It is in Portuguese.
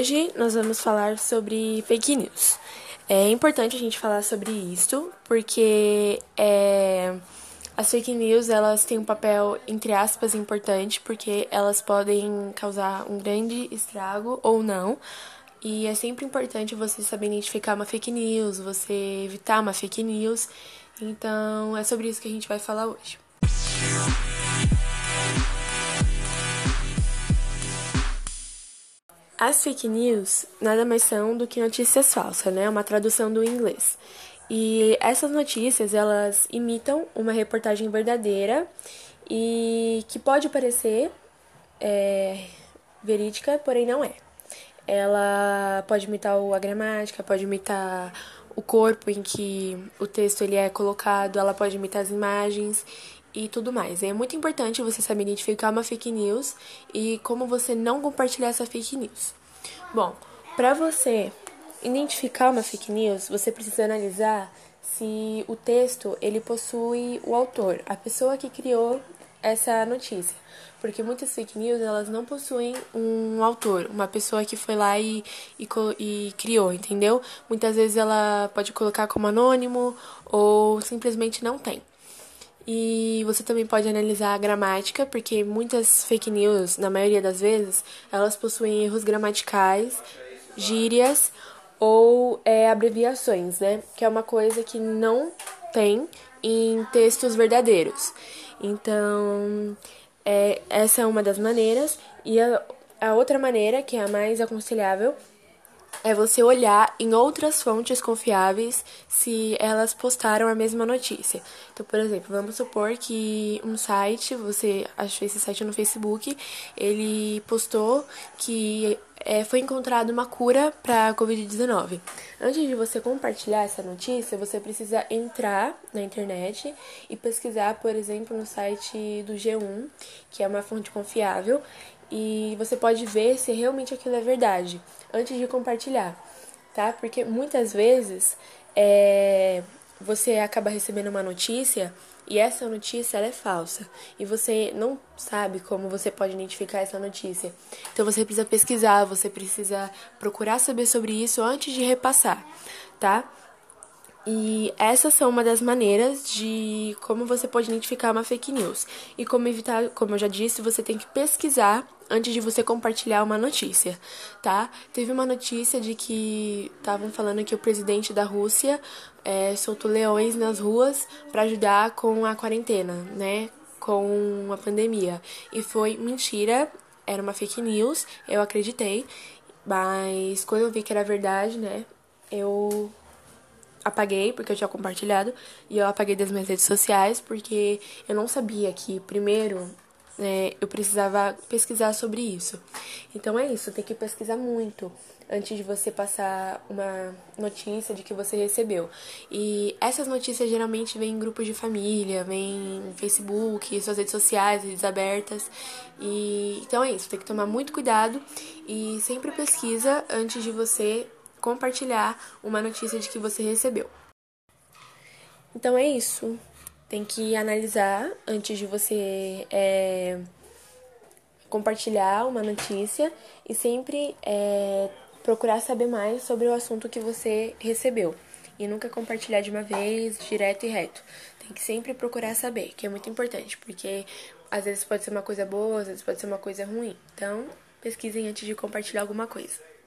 Hoje nós vamos falar sobre fake news. É importante a gente falar sobre isso porque é, as fake news elas têm um papel entre aspas importante porque elas podem causar um grande estrago ou não. E é sempre importante você saber identificar uma fake news, você evitar uma fake news. Então é sobre isso que a gente vai falar hoje. As fake news nada mais são do que notícias falsas, né? Uma tradução do inglês. E essas notícias, elas imitam uma reportagem verdadeira e que pode parecer é, verídica, porém não é. Ela pode imitar a gramática, pode imitar o corpo em que o texto ele é colocado, ela pode imitar as imagens e tudo mais. É muito importante você saber identificar uma fake news e como você não compartilhar essa fake news. Bom, para você identificar uma fake news, você precisa analisar se o texto ele possui o autor, a pessoa que criou essa notícia. Porque muitas fake news elas não possuem um autor, uma pessoa que foi lá e, e, e criou, entendeu? Muitas vezes ela pode colocar como anônimo ou simplesmente não tem. E você também pode analisar a gramática, porque muitas fake news, na maioria das vezes, elas possuem erros gramaticais, gírias ou é, abreviações, né? Que é uma coisa que não tem em textos verdadeiros. Então, é, essa é uma das maneiras. E a, a outra maneira, que é a mais aconselhável, é você olhar em outras fontes confiáveis se elas postaram a mesma notícia. Então, por exemplo, vamos supor que um site, você achou esse site no Facebook, ele postou que é, foi encontrada uma cura para a Covid-19. Antes de você compartilhar essa notícia, você precisa entrar na internet e pesquisar, por exemplo, no site do G1, que é uma fonte confiável, e você pode ver se realmente aquilo é verdade antes de compartilhar, tá? Porque muitas vezes é, você acaba recebendo uma notícia e essa notícia é falsa e você não sabe como você pode identificar essa notícia. Então você precisa pesquisar, você precisa procurar saber sobre isso antes de repassar, tá? E essas são uma das maneiras de como você pode identificar uma fake news. E como evitar, como eu já disse, você tem que pesquisar antes de você compartilhar uma notícia, tá? Teve uma notícia de que estavam falando que o presidente da Rússia é, soltou leões nas ruas para ajudar com a quarentena, né? Com a pandemia. E foi mentira, era uma fake news, eu acreditei. Mas quando eu vi que era verdade, né? Eu apaguei porque eu tinha compartilhado e eu apaguei das minhas redes sociais porque eu não sabia que primeiro é, eu precisava pesquisar sobre isso. Então é isso, tem que pesquisar muito antes de você passar uma notícia de que você recebeu. E essas notícias geralmente vêm em grupos de família, vêm em Facebook, suas redes sociais, redes abertas. E então é isso, tem que tomar muito cuidado e sempre pesquisa antes de você compartilhar uma notícia de que você recebeu. Então é isso. Tem que analisar antes de você é, compartilhar uma notícia e sempre é, procurar saber mais sobre o assunto que você recebeu. E nunca compartilhar de uma vez, direto e reto. Tem que sempre procurar saber, que é muito importante, porque às vezes pode ser uma coisa boa, às vezes pode ser uma coisa ruim. Então, pesquisem antes de compartilhar alguma coisa.